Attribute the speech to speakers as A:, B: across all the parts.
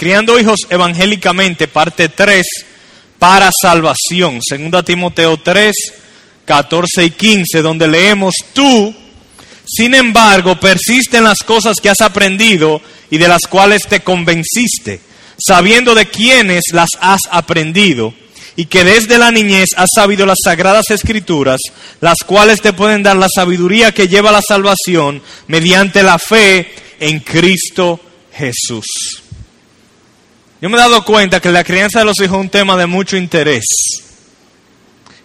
A: Criando hijos evangélicamente, parte 3, para salvación. Segunda Timoteo 3, 14 y 15, donde leemos, tú, sin embargo, persiste en las cosas que has aprendido y de las cuales te convenciste, sabiendo de quiénes las has aprendido y que desde la niñez has sabido las sagradas escrituras, las cuales te pueden dar la sabiduría que lleva a la salvación mediante la fe en Cristo Jesús. Yo me he dado cuenta que la crianza de los hijos es un tema de mucho interés,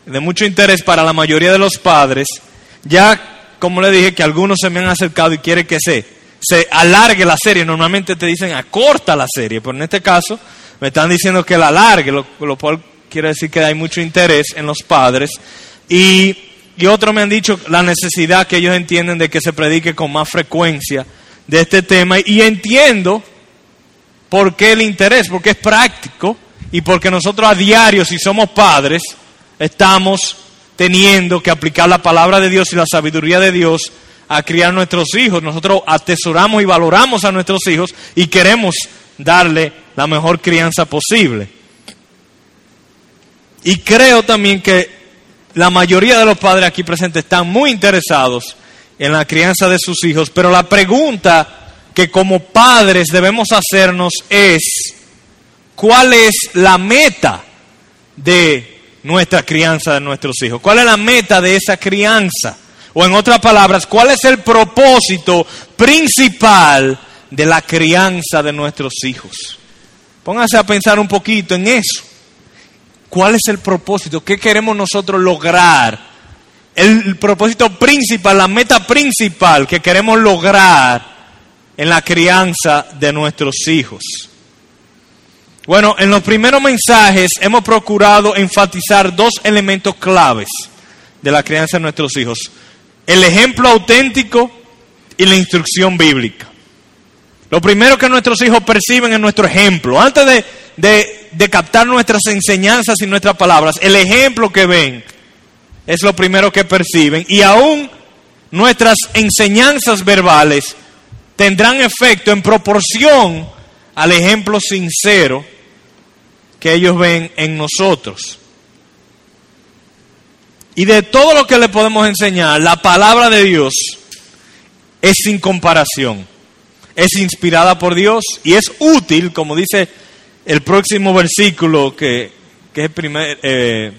A: de mucho interés para la mayoría de los padres, ya como le dije que algunos se me han acercado y quieren que se, se alargue la serie, normalmente te dicen acorta la serie, pero en este caso me están diciendo que la alargue, lo, lo cual quiere decir que hay mucho interés en los padres. Y, y otros me han dicho la necesidad que ellos entienden de que se predique con más frecuencia de este tema. Y entiendo por qué el interés, porque es práctico y porque nosotros a diario, si somos padres, estamos teniendo que aplicar la palabra de Dios y la sabiduría de Dios a criar nuestros hijos. Nosotros atesoramos y valoramos a nuestros hijos y queremos darle la mejor crianza posible. Y creo también que la mayoría de los padres aquí presentes están muy interesados en la crianza de sus hijos, pero la pregunta que como padres debemos hacernos es, ¿cuál es la meta de nuestra crianza de nuestros hijos? ¿Cuál es la meta de esa crianza? O en otras palabras, ¿cuál es el propósito principal de la crianza de nuestros hijos? Pónganse a pensar un poquito en eso. ¿Cuál es el propósito? ¿Qué queremos nosotros lograr? El propósito principal, la meta principal que queremos lograr en la crianza de nuestros hijos. Bueno, en los primeros mensajes hemos procurado enfatizar dos elementos claves de la crianza de nuestros hijos. El ejemplo auténtico y la instrucción bíblica. Lo primero que nuestros hijos perciben es nuestro ejemplo. Antes de, captar nuestras enseñanzas y nuestras palabras, el ejemplo que ven es lo primero que perciben. Y aún nuestras enseñanzas verbales tendrán efecto en proporción al ejemplo sincero que ellos ven en nosotros. Y de todo lo que le podemos enseñar, la palabra de Dios es sin comparación. Es inspirada por Dios y es útil, como dice el próximo versículo, que, que es el, primer, eh,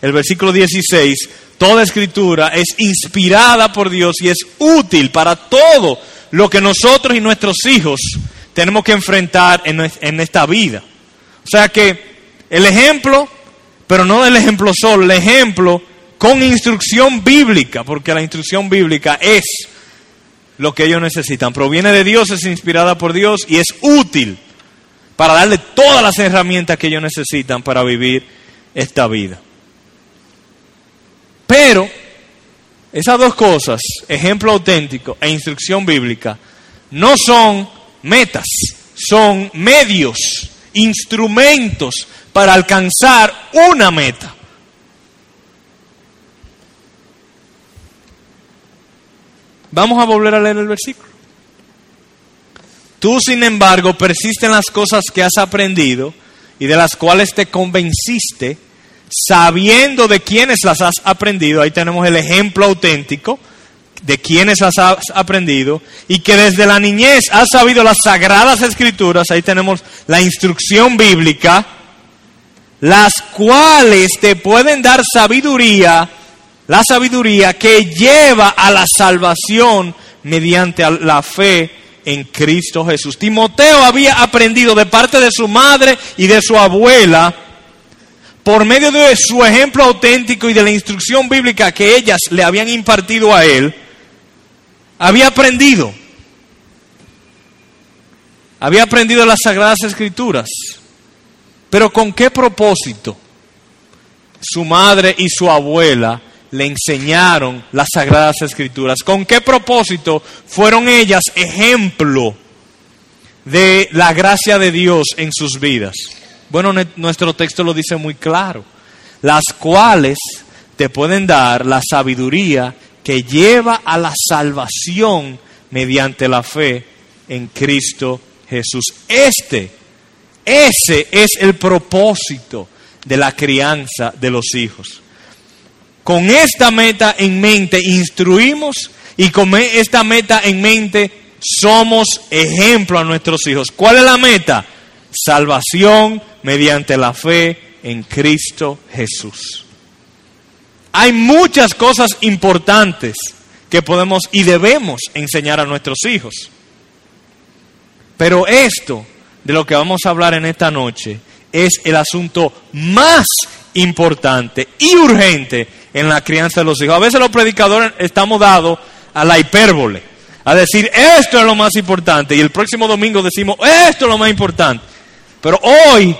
A: el versículo 16. Toda escritura es inspirada por Dios y es útil para todo lo que nosotros y nuestros hijos tenemos que enfrentar en, en esta vida. O sea que el ejemplo, pero no el ejemplo solo, el ejemplo con instrucción bíblica, porque la instrucción bíblica es lo que ellos necesitan. Proviene de Dios, es inspirada por Dios y es útil para darle todas las herramientas que ellos necesitan para vivir esta vida. Pero esas dos cosas, ejemplo auténtico e instrucción bíblica, no son metas, son medios, instrumentos para alcanzar una meta. Vamos a volver a leer el versículo. Tú, sin embargo, persiste en las cosas que has aprendido y de las cuales te convenciste, sabiendo de quiénes las has aprendido, ahí tenemos el ejemplo auténtico de quiénes las has aprendido, y que desde la niñez has sabido las sagradas escrituras, ahí tenemos la instrucción bíblica, las cuales te pueden dar sabiduría, la sabiduría que lleva a la salvación mediante la fe en Cristo Jesús. Timoteo había aprendido de parte de su madre y de su abuela, por medio de su ejemplo auténtico y de la instrucción bíblica que ellas le habían impartido a él, había aprendido. Había aprendido las sagradas escrituras. Pero ¿con qué propósito? Su madre y su abuela le enseñaron las sagradas escrituras. ¿Con qué propósito fueron ellas ejemplo de la gracia de Dios en sus vidas? Bueno, nuestro texto lo dice muy claro. Las cuales te pueden dar la sabiduría que lleva a la salvación mediante la fe en Cristo Jesús. Este Ese es el propósito de la crianza de los hijos. Con esta meta en mente instruimos y con esta meta en mente somos ejemplo a nuestros hijos. ¿Cuál es la meta? Salvación mediante la fe en Cristo Jesús. Hay muchas cosas importantes que podemos y debemos enseñar a nuestros hijos. Pero esto de lo que vamos a hablar en esta noche es el asunto más importante y urgente en la crianza de los hijos. A veces los predicadores estamos dados a la hipérbole, a decir esto es lo más importante y el próximo domingo decimos esto es lo más importante. Pero hoy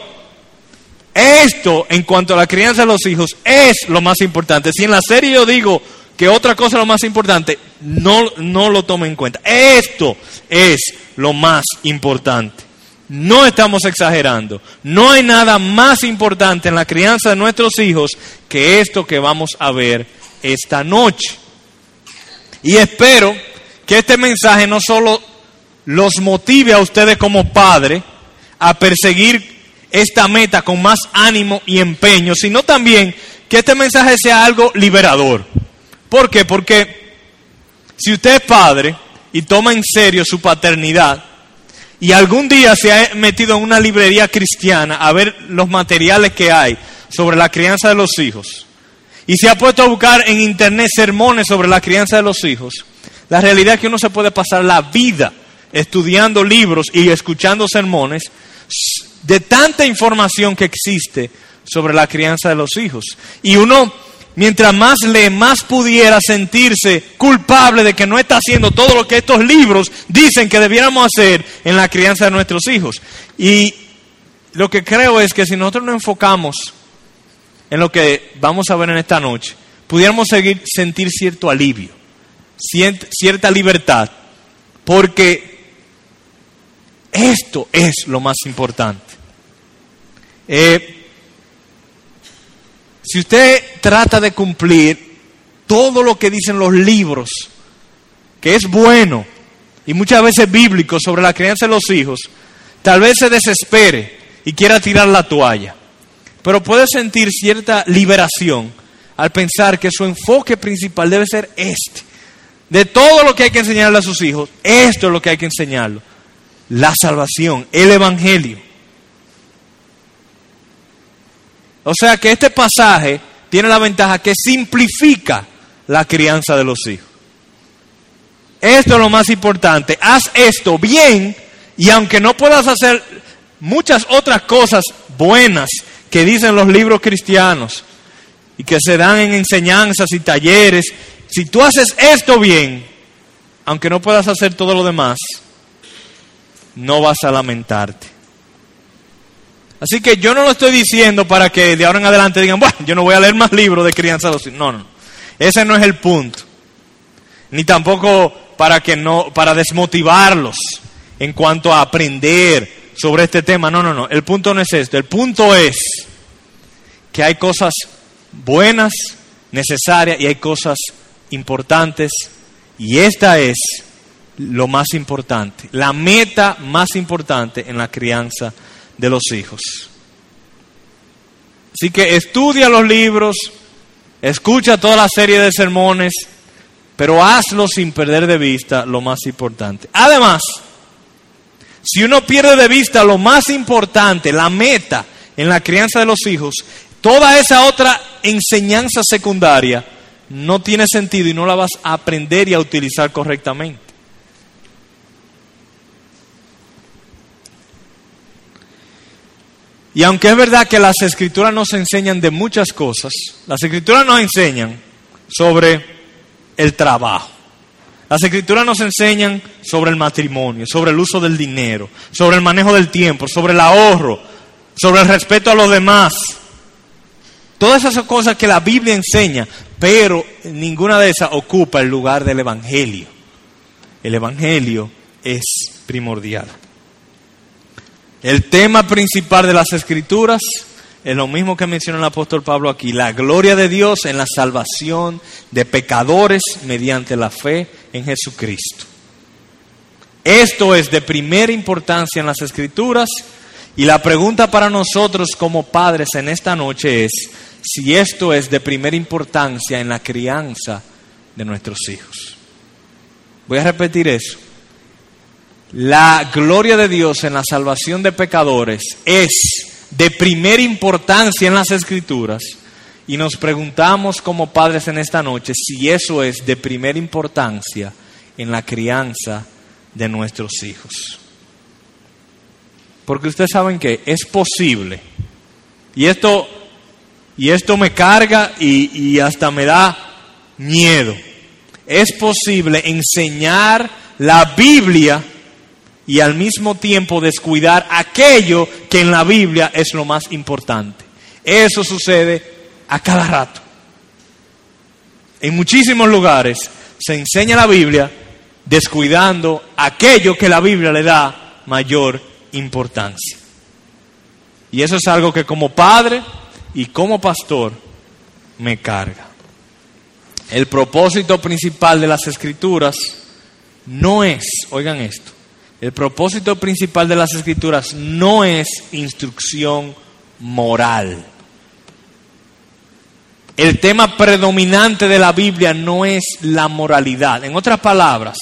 A: esto en cuanto a la crianza de los hijos es lo más importante. Si en la serie yo digo que otra cosa es lo más importante, no, no lo tomen en cuenta. Esto es lo más importante. No estamos exagerando. No hay nada más importante en la crianza de nuestros hijos que esto que vamos a ver esta noche. Y espero que este mensaje no solo los motive a ustedes como padres a perseguir esta meta con más ánimo y empeño, sino también que este mensaje sea algo liberador. ¿Por qué? Porque si usted es padre y toma en serio su paternidad, y algún día se ha metido en una librería cristiana a ver los materiales que hay sobre la crianza de los hijos, y se ha puesto a buscar en internet sermones sobre la crianza de los hijos, la realidad es que uno se puede pasar la vida estudiando libros y escuchando sermones de tanta información que existe sobre la crianza de los hijos. Y uno, mientras más lee, más pudiera sentirse culpable de que no está haciendo todo lo que estos libros dicen que debiéramos hacer en la crianza de nuestros hijos. Y lo que creo es que si nosotros nos enfocamos en lo que vamos a ver en esta noche, pudiéramos seguir, sentir cierto alivio, cierta libertad, porque esto es lo más importante. Eh, si usted trata de cumplir todo lo que dicen los libros, que es bueno y muchas veces bíblico sobre la crianza de los hijos, tal vez se desespere y quiera tirar la toalla. Pero puede sentir cierta liberación al pensar que su enfoque principal debe ser este. De todo lo que hay que enseñarle a sus hijos, esto es lo que hay que enseñarlo. La salvación, el Evangelio. O sea que este pasaje tiene la ventaja que simplifica la crianza de los hijos. Esto es lo más importante. Haz esto bien y aunque no puedas hacer muchas otras cosas buenas que dicen los libros cristianos y que se dan en enseñanzas y talleres, si tú haces esto bien, aunque no puedas hacer todo lo demás, no vas a lamentarte. Así que yo no lo estoy diciendo para que de ahora en adelante digan, bueno, yo no voy a leer más libros de crianza No, no. Ese no es el punto. Ni tampoco para que no para desmotivarlos en cuanto a aprender sobre este tema. No, no, no. El punto no es esto. El punto es que hay cosas buenas, necesarias y hay cosas importantes y esta es lo más importante, la meta más importante en la crianza de los hijos. Así que estudia los libros, escucha toda la serie de sermones, pero hazlo sin perder de vista lo más importante. Además, si uno pierde de vista lo más importante, la meta en la crianza de los hijos, toda esa otra enseñanza secundaria no tiene sentido y no la vas a aprender y a utilizar correctamente. Y aunque es verdad que las escrituras nos enseñan de muchas cosas, las escrituras nos enseñan sobre el trabajo. Las escrituras nos enseñan sobre el matrimonio, sobre el uso del dinero, sobre el manejo del tiempo, sobre el ahorro, sobre el respeto a los demás. Todas esas cosas que la Biblia enseña, pero ninguna de esas ocupa el lugar del Evangelio. El Evangelio es primordial. El tema principal de las escrituras es lo mismo que menciona el apóstol Pablo aquí, la gloria de Dios en la salvación de pecadores mediante la fe en Jesucristo. Esto es de primera importancia en las escrituras Y la pregunta para nosotros como padres en esta noche es si esto es de primera importancia en la crianza de nuestros hijos. Voy a repetir eso. La gloria de Dios en la salvación de pecadores es de primera importancia en las escrituras. Y nos preguntamos como padres en esta noche si eso es de primera importancia en la crianza de nuestros hijos. Porque ustedes saben que es posible, y esto, y esto me carga y, y hasta me da miedo, es posible enseñar la Biblia y al mismo tiempo descuidar aquello que en la Biblia es lo más importante. Eso sucede a cada rato. En muchísimos lugares se enseña la Biblia descuidando aquello que la Biblia le da mayor importancia. Y eso es algo que como padre y como pastor me carga. El propósito principal de las escrituras no es, oigan esto, el propósito principal de las escrituras no es instrucción moral. El tema predominante de la Biblia no es la moralidad. En otras palabras,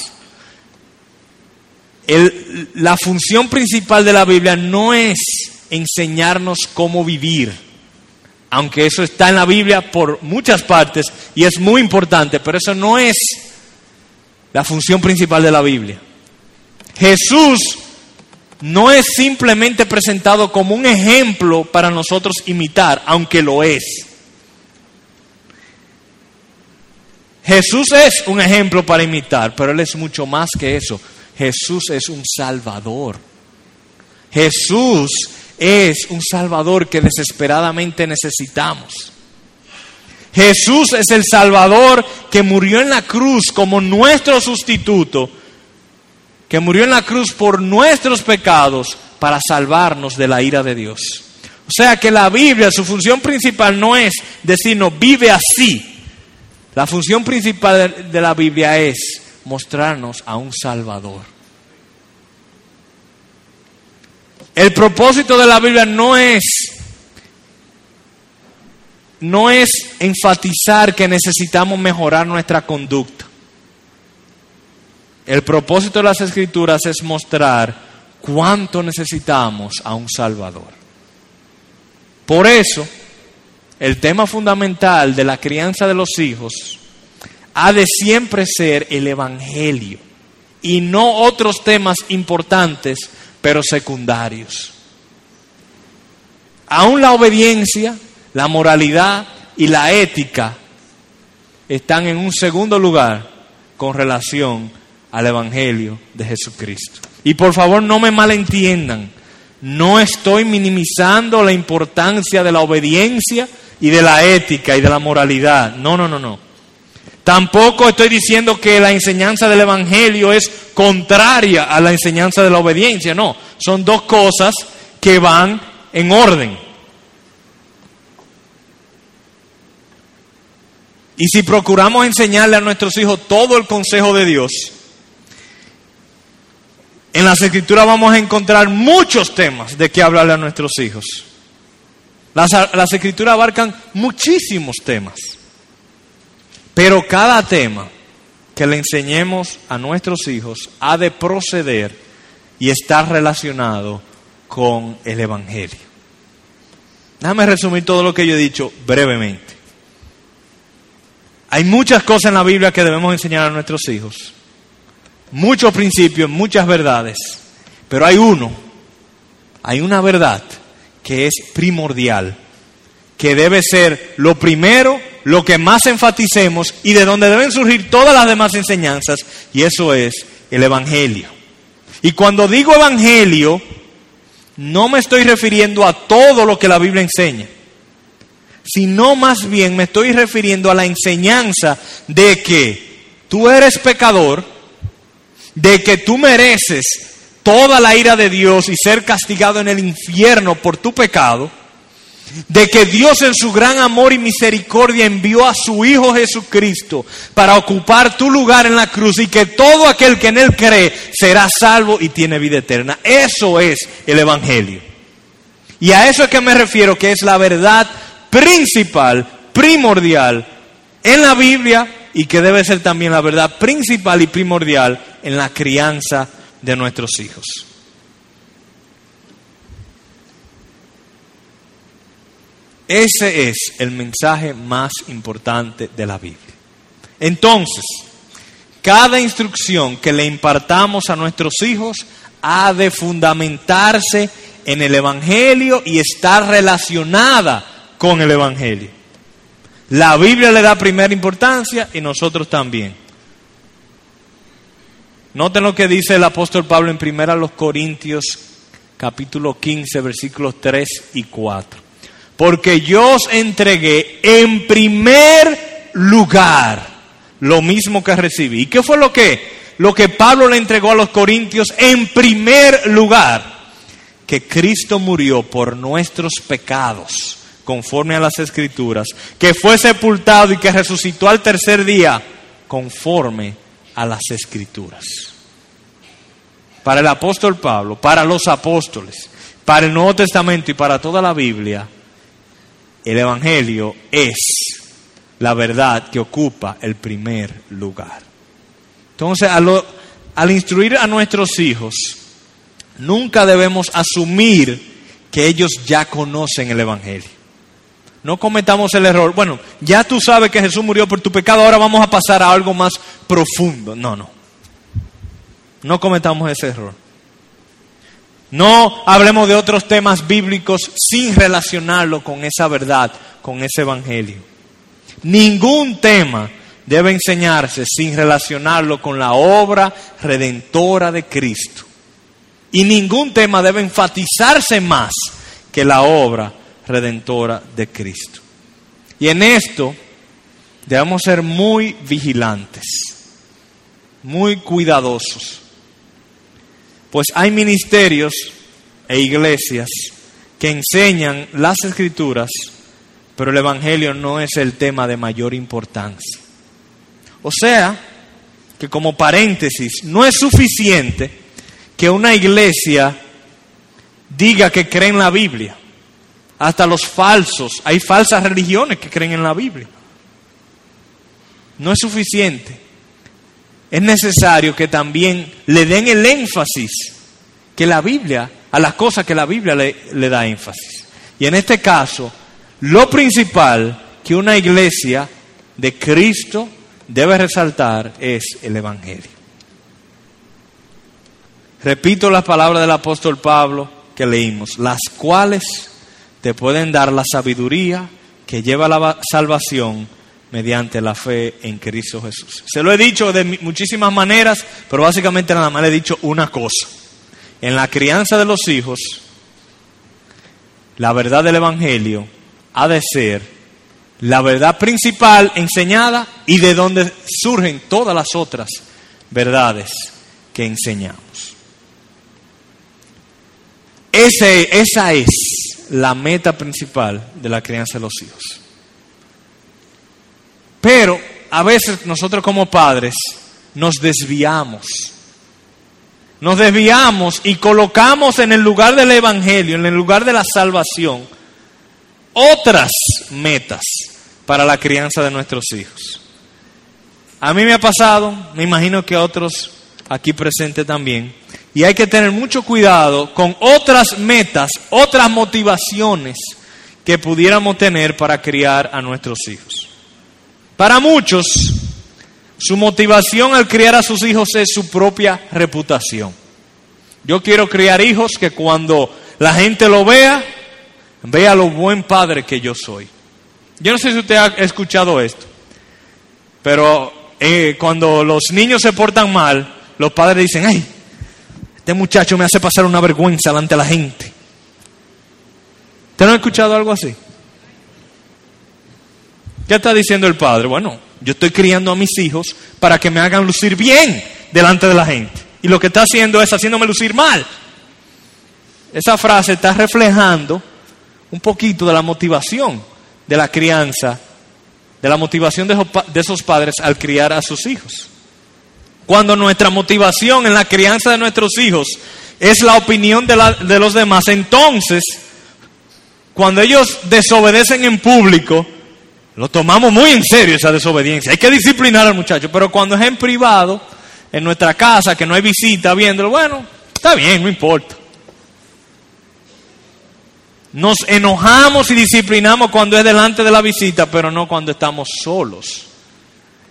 A: la función principal de la Biblia no es enseñarnos cómo vivir, aunque eso está en la Biblia por muchas partes y es muy importante, pero eso no es la función principal de la Biblia. Jesús no es simplemente presentado como un ejemplo para nosotros imitar, aunque lo es. Jesús es un ejemplo para imitar, pero Él es mucho más que eso. Jesús es un salvador. Jesús es un salvador que desesperadamente necesitamos. Jesús es el salvador que murió en la cruz como nuestro sustituto, que murió en la cruz por nuestros pecados para salvarnos de la ira de Dios. O sea que la Biblia, su función principal no es decirnos vive así, la función principal de la Biblia es mostrarnos a un Salvador. El propósito de la Biblia no es no es enfatizar que necesitamos mejorar nuestra conducta. El propósito de las escrituras es mostrar cuánto necesitamos a un Salvador. Por eso, el tema fundamental de la crianza de los hijos ha de siempre ser el Evangelio y no otros temas importantes pero secundarios. Aún la obediencia, la moralidad y la ética están en un segundo lugar con relación al Evangelio de Jesucristo. Y por favor no me malentiendan, no estoy minimizando la importancia de la obediencia y de la ética y de la moralidad. No, no, no, no. Tampoco estoy diciendo que la enseñanza del Evangelio es contraria a la enseñanza de la obediencia. No, son dos cosas que van en orden. Y si procuramos enseñarle a nuestros hijos todo el consejo de Dios, en las escrituras vamos a encontrar muchos temas de que hablarle a nuestros hijos. Las, escrituras abarcan muchísimos temas, pero cada tema que le enseñemos a nuestros hijos ha de proceder y estar relacionado con el Evangelio. Déjame resumir todo lo que yo he dicho brevemente. Hay muchas cosas en la Biblia que debemos enseñar a nuestros hijos, muchos principios, muchas verdades, pero hay uno, hay una verdad que es primordial, que debe ser lo primero, lo que más enfaticemos y de donde deben surgir todas las demás enseñanzas, y eso es el Evangelio. Y cuando digo Evangelio, no me estoy refiriendo a todo lo que la Biblia enseña, sino más bien me estoy refiriendo a la enseñanza de que tú eres pecador, de que tú mereces toda la ira de Dios y ser castigado en el infierno por tu pecado, de que Dios en su gran amor y misericordia envió a su Hijo Jesucristo para ocupar tu lugar en la cruz y que todo aquel que en Él cree será salvo y tiene vida eterna. Eso es el Evangelio. Y a eso es que me refiero, que es la verdad principal, primordial en la Biblia y que debe ser también la verdad principal y primordial en la crianza de nuestros hijos. Ese es el mensaje más importante de la Biblia. Entonces, cada instrucción que le impartamos a nuestros hijos ha de fundamentarse en el Evangelio y estar relacionada con el Evangelio. La Biblia le da primera importancia y nosotros también. Noten lo que dice el apóstol Pablo en primera los Corintios capítulo 15 versículos 3 y 4. Porque yo os entregué en primer lugar lo mismo que recibí. ¿Y qué fue lo que? Lo que Pablo le entregó a los corintios en primer lugar, que Cristo murió por nuestros pecados, conforme a las escrituras, que fue sepultado y que resucitó al tercer día, conforme a las escrituras. Para el apóstol Pablo, para los apóstoles, para el Nuevo Testamento y para toda la Biblia, el Evangelio es la verdad que ocupa el primer lugar. Entonces, al, instruir a nuestros hijos, nunca debemos asumir que ellos ya conocen el Evangelio. No cometamos el error. Bueno, ya tú sabes que Jesús murió por tu pecado, ahora vamos a pasar a algo más profundo. No, no. No cometamos ese error. No hablemos de otros temas bíblicos sin relacionarlo con esa verdad, con ese Evangelio. Ningún tema debe enseñarse sin relacionarlo con la obra redentora de Cristo. Y ningún tema debe enfatizarse más que la obra redentora de Cristo. Y en esto debemos ser muy vigilantes, muy cuidadosos. Pues hay ministerios e iglesias que enseñan las escrituras pero el Evangelio no es el tema de mayor importancia. O sea, que como paréntesis, no es suficiente que una iglesia diga que cree en la Biblia. Hasta los falsos, hay falsas religiones que creen en la Biblia. No es suficiente. Es necesario que también le den el énfasis que la Biblia, a las cosas que la Biblia le, le da énfasis. Y en este caso, lo principal que una iglesia de Cristo debe resaltar es el Evangelio. Repito las palabras del apóstol Pablo que leímos, las cuales te pueden dar la sabiduría que lleva a la salvación mediante la fe en Cristo Jesús. Se lo he dicho de muchísimas maneras, pero básicamente nada más le he dicho una cosa. En la crianza de los hijos, la verdad del Evangelio ha de ser la verdad principal enseñada y de donde surgen todas las otras verdades que enseñamos. Ese, esa es la meta principal de la crianza de los hijos. Pero a veces nosotros como padres nos desviamos. Nos desviamos y colocamos en el lugar del Evangelio, en el lugar de la salvación, otras metas para la crianza de nuestros hijos. A mí me ha pasado, me imagino que a otros aquí presentes también, y hay que tener mucho cuidado con otras metas, otras motivaciones que pudiéramos tener para criar a nuestros hijos. Para muchos, su motivación al criar a sus hijos es su propia reputación. Yo quiero criar hijos que cuando la gente lo vea, Vea lo buen padre que yo soy. Yo no sé si usted ha escuchado esto, pero eh, cuando los niños se portan mal, los padres dicen, ay, este muchacho me hace pasar una vergüenza delante de la gente. ¿Usted no ha escuchado algo así? ¿Qué está diciendo el padre? Bueno, yo estoy criando a mis hijos para que me hagan lucir bien delante de la gente. Y lo que está haciendo es haciéndome lucir mal. Esa frase está reflejando un poquito de la motivación de la crianza, de la motivación de esos padres al criar a sus hijos. Cuando nuestra motivación en la crianza de nuestros hijos es la opinión de, los demás, entonces cuando ellos desobedecen en público, lo tomamos muy en serio esa desobediencia. Hay que disciplinar al muchacho, pero cuando es en privado, en nuestra casa, que no hay visita viéndolo, bueno, está bien, no importa. Nos enojamos y disciplinamos cuando es delante de la visita, pero no cuando estamos solos.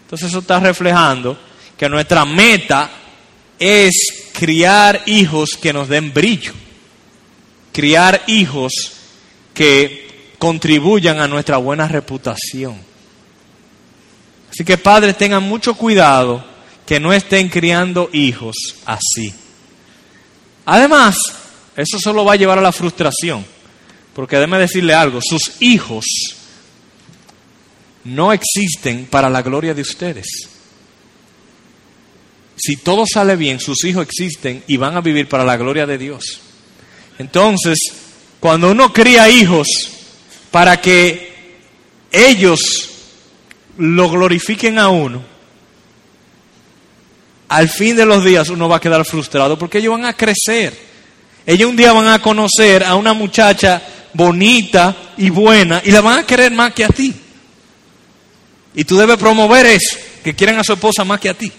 A: Entonces eso está reflejando que nuestra meta es criar hijos que nos den brillo, criar hijos que contribuyan a nuestra buena reputación. Así que padres tengan mucho cuidado que no estén criando hijos así. Además, eso solo va a llevar a la frustración, porque déjeme decirle algo, sus hijos no existen para la gloria de ustedes. Si todo sale bien, sus hijos existen y van a vivir para la gloria de Dios. Entonces, cuando uno cría hijos para que ellos lo glorifiquen a uno, al fin de los días uno va a quedar frustrado porque ellos van a crecer. Ellos un día van a conocer a una muchacha bonita y buena y la van a querer más que a ti. Y tú debes promover eso, que quieren a su esposa más que a ti.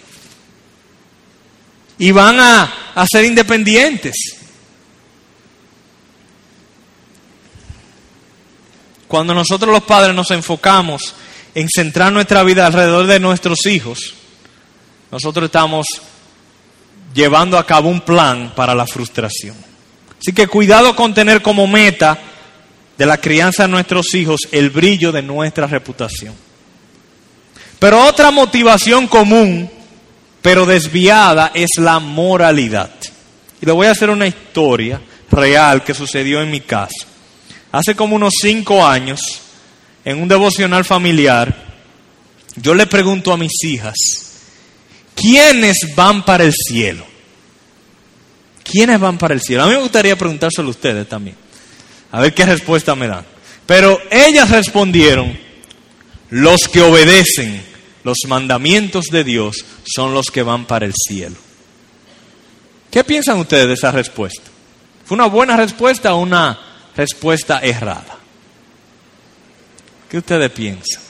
A: Y van a, a ser independientes. Cuando nosotros los padres nos enfocamos en centrar nuestra vida alrededor de nuestros hijos, nosotros estamos llevando a cabo un plan para la frustración. Así que cuidado con tener como meta de la crianza de nuestros hijos el brillo de nuestra reputación. Pero otra motivación común, pero desviada, es la moralidad. Y le voy a hacer una historia real que sucedió en mi casa. Hace como unos cinco años, en un devocional familiar, yo le pregunto a mis hijas, ¿quiénes van para el cielo? ¿Quiénes van para el cielo? A mí me gustaría preguntárselo a ustedes también, a ver qué respuesta me dan. Pero ellas respondieron, los que obedecen los mandamientos de Dios son los que van para el cielo. ¿Qué piensan ustedes de esa respuesta? ¿Fue una buena respuesta o una respuesta errada? ¿Qué ustedes piensan?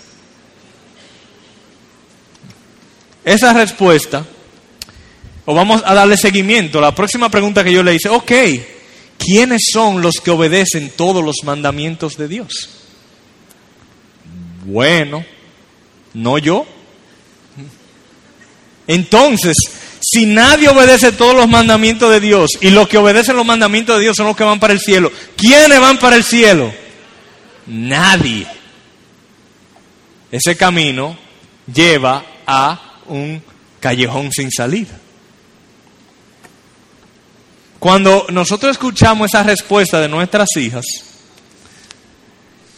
A: Esa respuesta, o vamos a darle seguimiento, la próxima pregunta que yo le hice, ok, ¿quiénes son los que obedecen todos los mandamientos de Dios? Bueno, no yo, entonces, si nadie obedece todos los mandamientos de Dios y los que obedecen los mandamientos de Dios son los que van para el cielo, ¿quiénes van para el cielo? Nadie. Ese camino lleva a un callejón sin salida. Cuando nosotros escuchamos esa respuesta de nuestras hijas,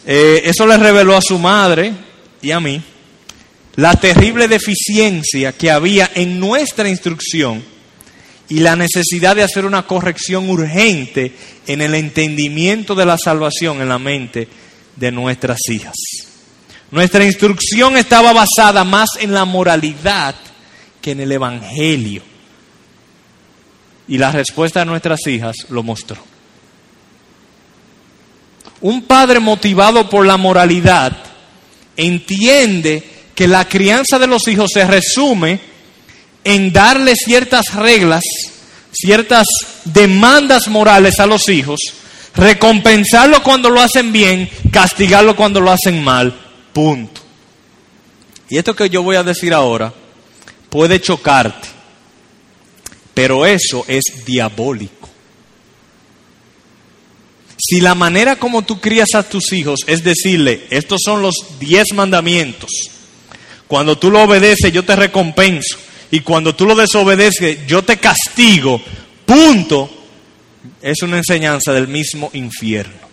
A: eh, eso le reveló a su madre y a mí la terrible deficiencia que había en nuestra instrucción y la necesidad de hacer una corrección urgente en el entendimiento de la salvación en la mente de nuestras hijas. Nuestra instrucción estaba basada más en la moralidad que en el Evangelio. Y la respuesta de nuestras hijas lo mostró. Un padre motivado por la moralidad entiende que la crianza de los hijos se resume en darle ciertas reglas, ciertas demandas morales a los hijos, recompensarlo cuando lo hacen bien, castigarlo cuando lo hacen mal, punto. Y esto que yo voy a decir ahora puede chocarte, pero eso es diabólico. Si la manera como tú crías a tus hijos es decirle, estos son los diez mandamientos, cuando tú lo obedeces, yo te recompenso. Y cuando tú lo desobedeces, yo te castigo. Punto. Es una enseñanza del mismo infierno.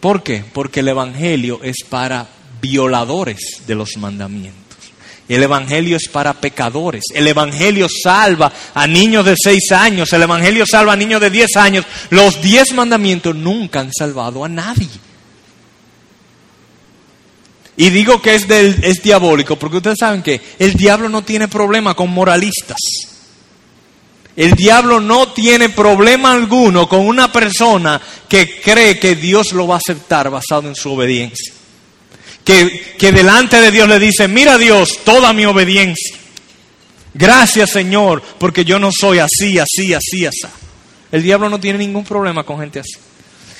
A: ¿Por qué? Porque el Evangelio es para violadores de los mandamientos. El Evangelio es para pecadores. El Evangelio salva a niños de seis años. El Evangelio salva a niños de diez años. Los diez mandamientos nunca han salvado a nadie. Y digo que es, es diabólico porque ustedes saben que el diablo no tiene problema con moralistas. El diablo no tiene problema alguno con una persona que cree que Dios lo va a aceptar basado en su obediencia. Que, que delante de Dios le dice, mira Dios, toda mi obediencia. Gracias Señor, porque yo no soy así, así, así, así. El diablo no tiene ningún problema con gente así.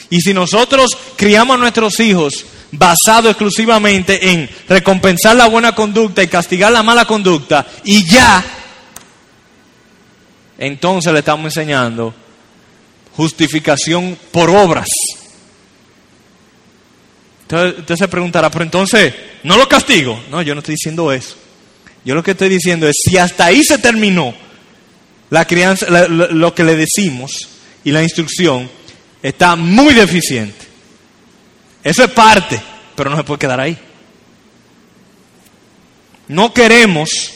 A: Y si nosotros criamos a nuestros hijos basado exclusivamente en recompensar la buena conducta y castigar la mala conducta y ya, entonces le estamos enseñando justificación por obras. Entonces usted se preguntará, pero entonces, ¿no lo castigo? No, yo no estoy diciendo eso. Yo lo que estoy diciendo es, si hasta ahí se terminó la crianza, lo que le decimos y la instrucción, está muy deficiente. Eso es parte, pero no se puede quedar ahí. No queremos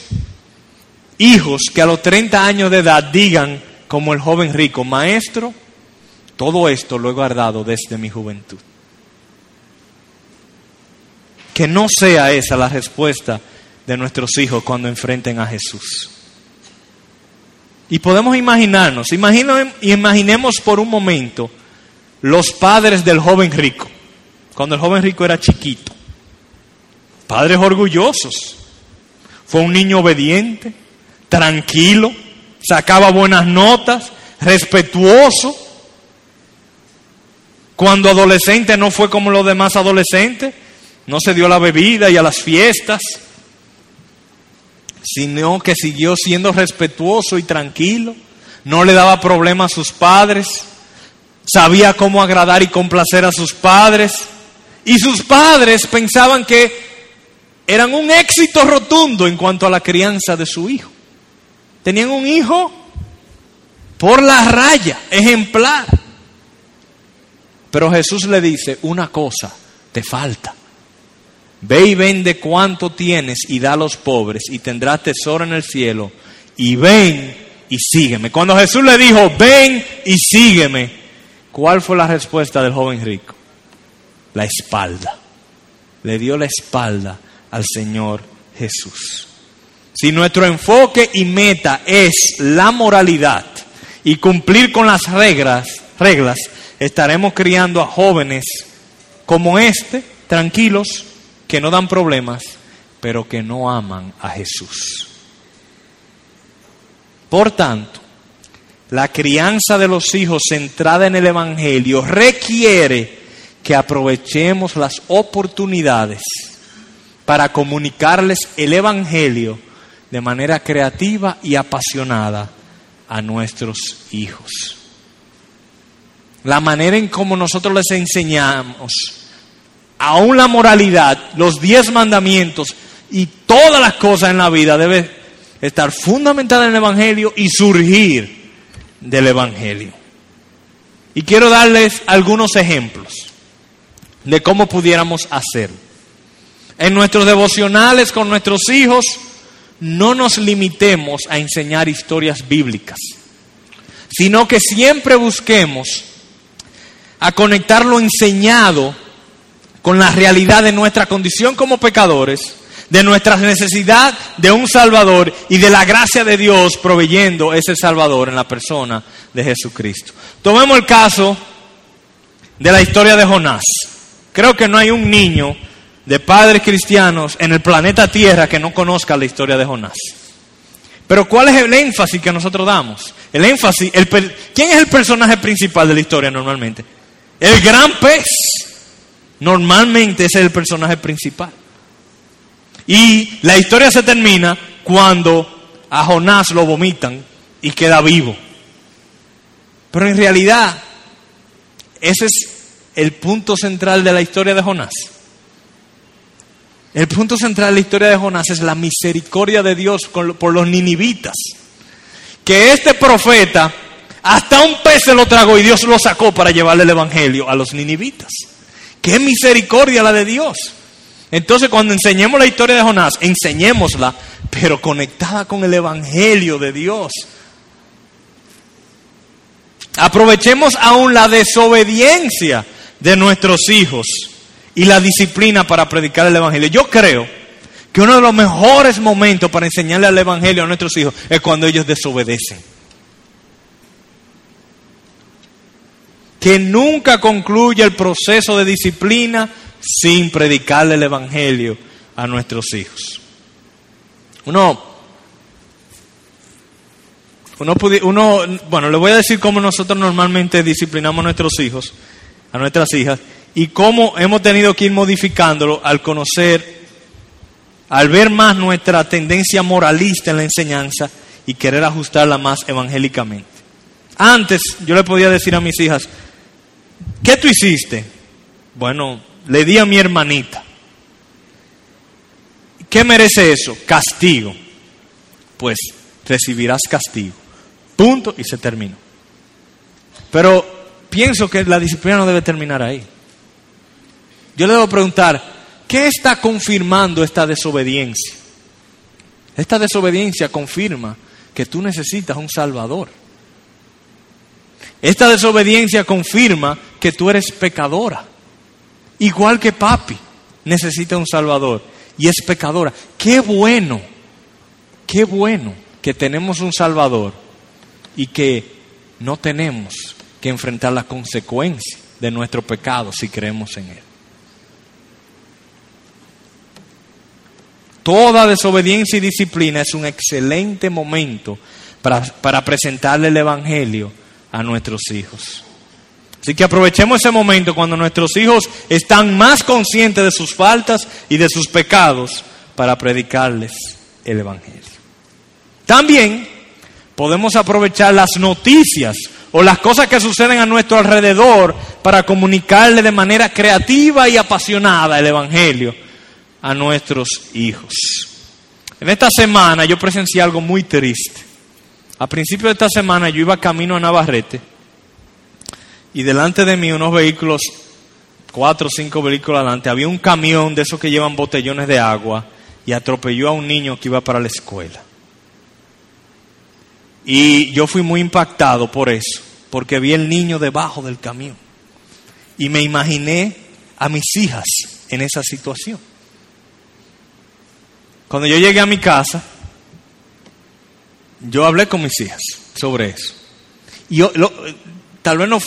A: hijos que a los 30 años de edad digan, como el joven rico, maestro, todo esto lo he guardado desde mi juventud. Que no sea esa la respuesta de nuestros hijos cuando enfrenten a Jesús. Y podemos imaginarnos, imaginemos por un momento los padres del joven rico, cuando el joven rico era chiquito. Padres orgullosos. Fue un niño obediente, tranquilo, sacaba buenas notas, respetuoso. Cuando adolescente no fue como los demás adolescentes, no se dio a la bebida y a las fiestas, sino que siguió siendo respetuoso y tranquilo, no le daba problema a sus padres, sabía cómo agradar y complacer a sus padres, y sus padres pensaban que eran un éxito rotundo en cuanto a la crianza de su hijo. Tenían un hijo por la raya, ejemplar. Pero Jesús le dice, una cosa te falta. Ve y vende cuanto tienes y da a los pobres y tendrás tesoro en el cielo. Y ven y sígueme. Cuando Jesús le dijo, ven y sígueme, ¿cuál fue la respuesta del joven rico? La espalda. Le dio la espalda al Señor Jesús. Si nuestro enfoque y meta es la moralidad y cumplir con las reglas, reglas, estaremos criando a jóvenes como este, tranquilos, que no dan problemas, pero que no aman a Jesús. Por tanto, la crianza de los hijos centrada en el Evangelio requiere que aprovechemos las oportunidades para comunicarles el Evangelio de manera creativa y apasionada a nuestros hijos. La manera en cómo nosotros les enseñamos, aún la moralidad, los diez mandamientos y todas las cosas en la vida debe estar fundamentada en el Evangelio y surgir del Evangelio. Y quiero darles algunos ejemplos de cómo pudiéramos hacerlo. En nuestros devocionales con nuestros hijos, no nos limitemos a enseñar historias bíblicas, sino que siempre busquemos a conectar lo enseñado con la realidad de nuestra condición como pecadores, de nuestra necesidad de un Salvador y de la gracia de Dios proveyendo ese Salvador en la persona de Jesucristo. Tomemos el caso de la historia de Jonás. Creo que no hay un niño de padres cristianos en el planeta Tierra que no conozca la historia de Jonás. Pero ¿cuál es el énfasis que nosotros damos? El énfasis, el, ¿quién es el personaje principal de la historia normalmente? El gran pez. Normalmente ese es el personaje principal. Y la historia se termina cuando a Jonás lo vomitan y queda vivo. Pero en realidad, ese es el punto central de la historia de Jonás. El punto central de la historia de Jonás es la misericordia de Dios por los ninivitas. Que este profeta hasta un pez se lo tragó y Dios lo sacó para llevarle el evangelio a los ninivitas. Qué misericordia la de Dios. Entonces cuando enseñemos la historia de Jonás, enseñémosla, pero conectada con el evangelio de Dios. Aprovechemos aún la desobediencia de nuestros hijos y la disciplina para predicar el Evangelio. Yo creo que uno de los mejores momentos para enseñarle al Evangelio a nuestros hijos es cuando ellos desobedecen. Que nunca concluye el proceso de disciplina sin predicarle el Evangelio a nuestros hijos. Uno, uno, uno, bueno, le voy a decir cómo nosotros normalmente disciplinamos a nuestros hijos, a nuestras hijas, y cómo hemos tenido que ir modificándolo al conocer, al ver más nuestra tendencia moralista en la enseñanza y querer ajustarla más evangélicamente. Antes yo le podía decir a mis hijas, ¿qué tú hiciste? Bueno, le di a mi hermanita. ¿Qué merece eso? Castigo. Pues recibirás castigo. Punto y se terminó. Pero pienso que la disciplina no debe terminar ahí. Yo le debo preguntar, ¿qué está confirmando esta desobediencia? Esta desobediencia confirma que tú necesitas un Salvador. Esta desobediencia confirma que tú eres pecadora. Igual que papi necesita un Salvador y es pecadora. Qué bueno, qué bueno que tenemos un Salvador y que no tenemos que enfrentar las consecuencias de nuestro pecado si creemos en Él. Toda desobediencia y disciplina es un excelente momento para, para presentarle el Evangelio a nuestros hijos. Así que aprovechemos ese momento cuando nuestros hijos están más conscientes de sus faltas y de sus pecados para predicarles el Evangelio. También podemos aprovechar las noticias o las cosas que suceden a nuestro alrededor para comunicarle de manera creativa y apasionada el Evangelio a nuestros hijos. En esta semana yo presencié algo muy triste. A principio de esta semana yo iba camino a Navarrete y delante de mí unos vehículos, cuatro o cinco vehículos adelante, había un camión de esos que llevan botellones de agua y atropelló a un niño que iba para la escuela. Y yo fui muy impactado por eso, porque vi el niño debajo del camión. Y me imaginé a mis hijas en esa situación. Cuando yo llegué a mi casa, yo hablé con mis hijas sobre eso. Y yo, tal vez no,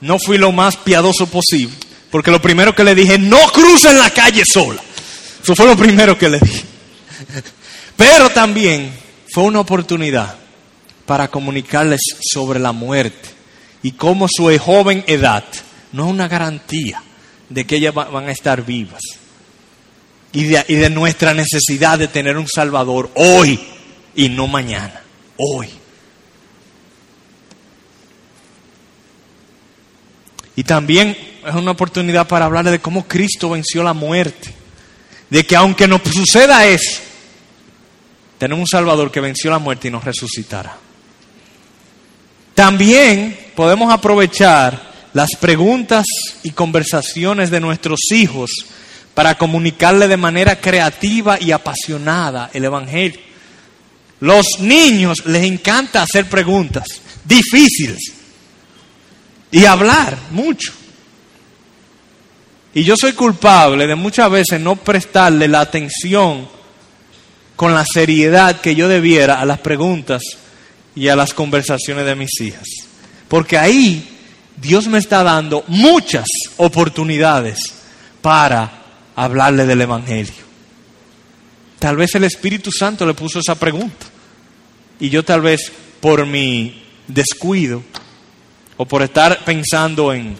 A: no fui lo más piadoso posible, porque lo primero que le dije, no crucen la calle sola. Eso fue lo primero que le dije. Pero también fue una oportunidad para comunicarles sobre la muerte y cómo su joven edad no es una garantía de que ellas van a estar vivas. Y de, y de nuestra necesidad de tener un Salvador hoy y no mañana, hoy. Y también es una oportunidad para hablarle de cómo Cristo venció la muerte. De que aunque nos suceda eso, tenemos un Salvador que venció la muerte y nos resucitará. También podemos aprovechar las preguntas y conversaciones de nuestros hijos para comunicarle de manera creativa y apasionada el Evangelio. Los niños les encanta hacer preguntas difíciles y hablar mucho. Y yo soy culpable de muchas veces no prestarle la atención con la seriedad que yo debiera a las preguntas y a las conversaciones de mis hijas. Porque ahí Dios me está dando muchas oportunidades para hablarle del Evangelio. Tal vez el Espíritu Santo le puso esa pregunta. Y yo tal vez por mi descuido o por estar pensando en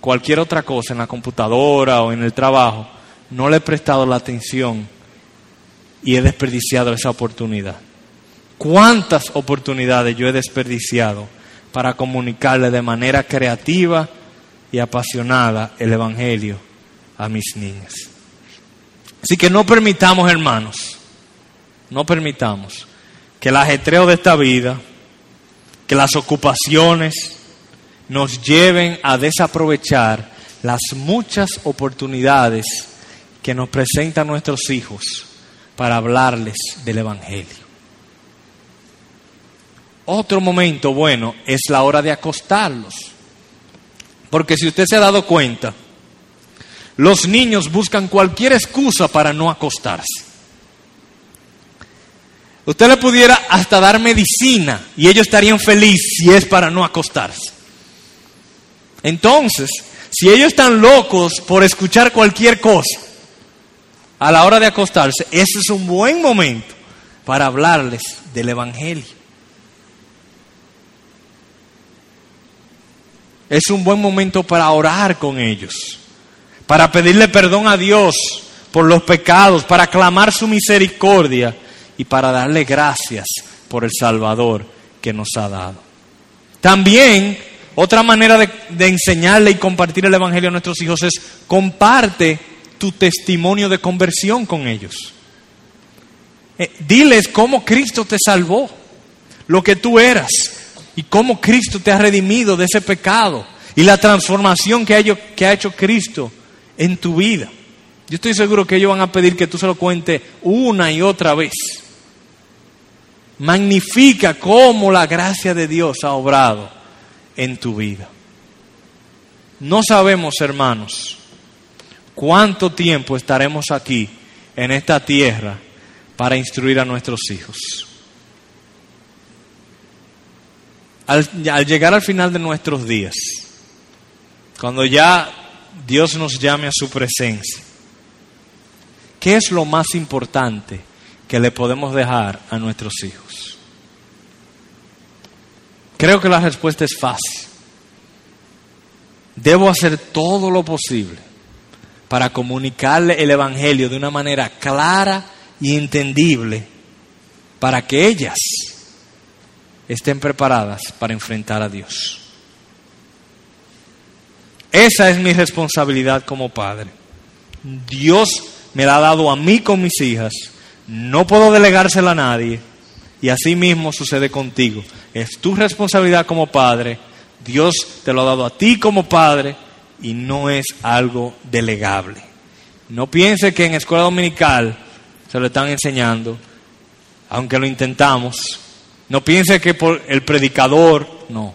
A: cualquier otra cosa, en la computadora o en el trabajo, no le he prestado la atención y he desperdiciado esa oportunidad. ¿Cuántas oportunidades yo he desperdiciado para comunicarle de manera creativa y apasionada el Evangelio a mis niñas? Así que no permitamos, hermanos, no permitamos que el ajetreo de esta vida, que las ocupaciones, nos lleven a desaprovechar las muchas oportunidades que nos presentan nuestros hijos para hablarles del Evangelio. Otro momento bueno es la hora de acostarlos. Porque si usted se ha dado cuenta, los niños buscan cualquier excusa para no acostarse. Usted le pudiera hasta dar medicina y ellos estarían felices si es para no acostarse. Entonces, si ellos están locos por escuchar cualquier cosa a la hora de acostarse, ese es un buen momento para hablarles del Evangelio. Es un buen momento para orar con ellos, para pedirle perdón a Dios por los pecados, para clamar su misericordia y para darle gracias por el Salvador que nos ha dado. También otra manera de, enseñarle y compartir el Evangelio a nuestros hijos es comparte tu testimonio de conversión con ellos. Eh, diles cómo Cristo te salvó, lo que tú eras, y cómo Cristo te ha redimido de ese pecado y la transformación que ha, que ha hecho Cristo en tu vida. Yo estoy seguro que ellos van a pedir que tú se lo cuentes una y otra vez. Magnifica cómo la gracia de Dios ha obrado en tu vida. No sabemos, hermanos, cuánto tiempo estaremos aquí en esta tierra para instruir a nuestros hijos. al, llegar al final de nuestros días, cuando ya Dios nos llame a su presencia, ¿qué es lo más importante que le podemos dejar a nuestros hijos? Creo que la respuesta es fácil. Debo hacer todo lo posible para comunicarle el Evangelio de una manera clara y entendible para que ellas estén preparadas para enfrentar a Dios. Esa es mi responsabilidad como padre. Dios me la ha dado a mí con mis hijas. No puedo delegársela a nadie. Y así mismo sucede contigo. Es tu responsabilidad como padre. Dios te lo ha dado a ti como padre y no es algo delegable. No piense que en escuela dominical se lo están enseñando, aunque lo intentamos, no piense que por el predicador, no.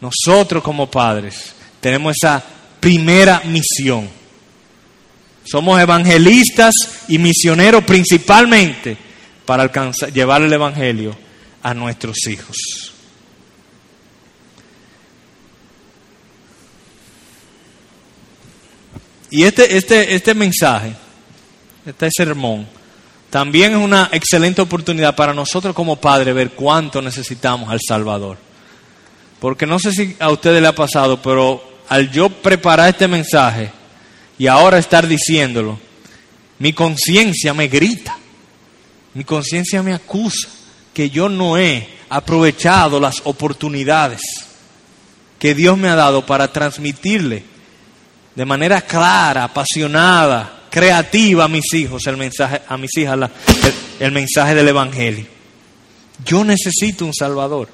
A: Nosotros como padres tenemos esa primera misión. Somos evangelistas y misioneros principalmente para alcanzar, llevar el Evangelio a nuestros hijos. Y este, este, este mensaje, este sermón, también es una excelente oportunidad para nosotros como padres ver cuánto necesitamos al Salvador. Porque no sé si a ustedes le ha pasado, pero al yo preparar este mensaje y ahora estar diciéndolo, mi conciencia me grita, mi conciencia me acusa que yo no he aprovechado las oportunidades que Dios me ha dado para transmitirle de manera clara, apasionada, creativa a mis hijos, el mensaje, a mis hijas el, mensaje del Evangelio. Yo necesito un Salvador.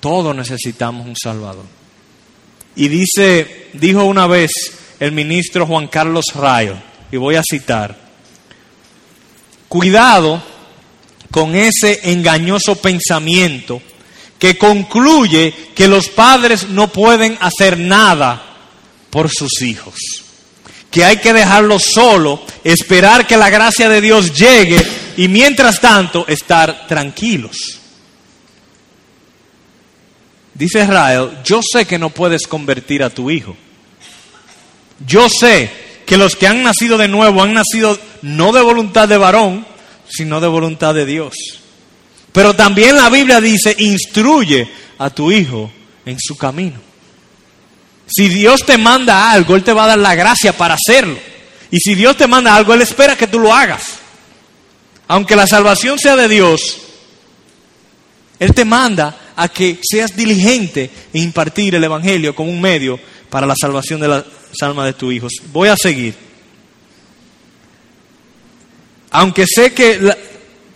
A: Todos necesitamos un Salvador. Y dice, dijo una vez el ministro Juan Carlos Rayo, y voy a citar, cuidado con ese engañoso pensamiento que concluye que los padres no pueden hacer nada por sus hijos que hay que dejarlo solo, esperar que la gracia de Dios llegue y mientras tanto estar tranquilos. Dice Israel, yo sé que no puedes convertir a tu hijo. Yo sé que los que han nacido de nuevo han nacido no de voluntad de varón, sino de voluntad de Dios. Pero también la Biblia dice, instruye a tu hijo en su camino. Si Dios te manda algo, Él te va a dar la gracia para hacerlo. Y si Dios te manda algo, Él espera que tú lo hagas. Aunque la salvación sea de Dios, Él te manda a que seas diligente en impartir el Evangelio como un medio para la salvación de las almas de tus hijos. Voy a seguir. Aunque sé que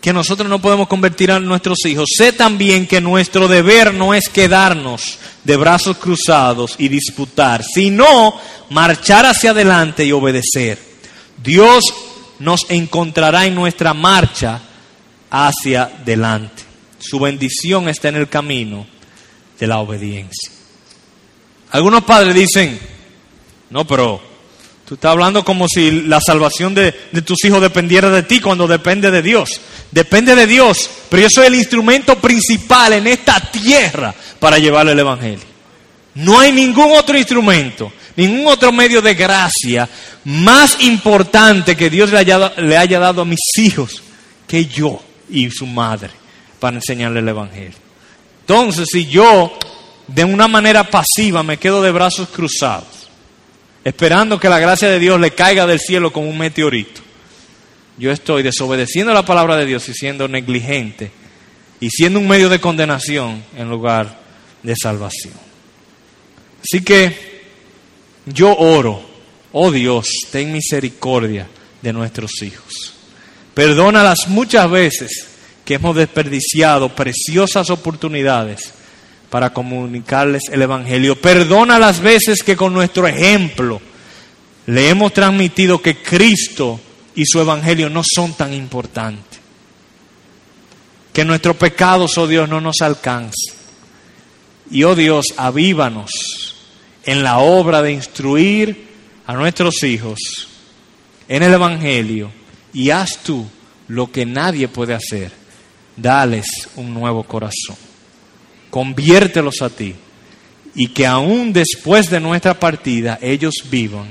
A: que nosotros no podemos convertir a nuestros hijos, sé también que nuestro deber no es quedarnos de brazos cruzados y disputar, sino marchar hacia adelante y obedecer. Dios nos encontrará en nuestra marcha hacia adelante. Su bendición está en el camino de la obediencia. Algunos padres dicen, no, pero Tú estás hablando como si la salvación de, tus hijos dependiera de ti cuando depende de Dios. Depende de Dios, pero yo soy el instrumento principal en esta tierra para llevarle el Evangelio. No hay ningún otro instrumento, ningún otro medio de gracia más importante que Dios le haya, le haya dado a mis hijos que yo y su madre para enseñarle el Evangelio. Entonces, si yo de una manera pasiva me quedo de brazos cruzados, esperando que la gracia de Dios le caiga del cielo como un meteorito, yo estoy desobedeciendo la palabra de Dios y siendo negligente y siendo un medio de condenación en lugar de salvación. Así que yo oro, oh Dios, ten misericordia de nuestros hijos. Perdona las muchas veces que hemos desperdiciado preciosas oportunidades para comunicarles el Evangelio. Perdona las veces que con nuestro ejemplo le hemos transmitido que Cristo y su Evangelio no son tan importantes. Que nuestros pecados, oh Dios, no nos alcancen. Y, oh Dios, avívanos en la obra de instruir a nuestros hijos en el Evangelio y haz tú lo que nadie puede hacer. Dales un nuevo corazón. Conviértelos a ti y que aún después de nuestra partida ellos vivan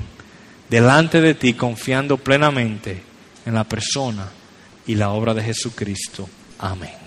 A: delante de ti confiando plenamente en la persona y la obra de Jesucristo. Amén.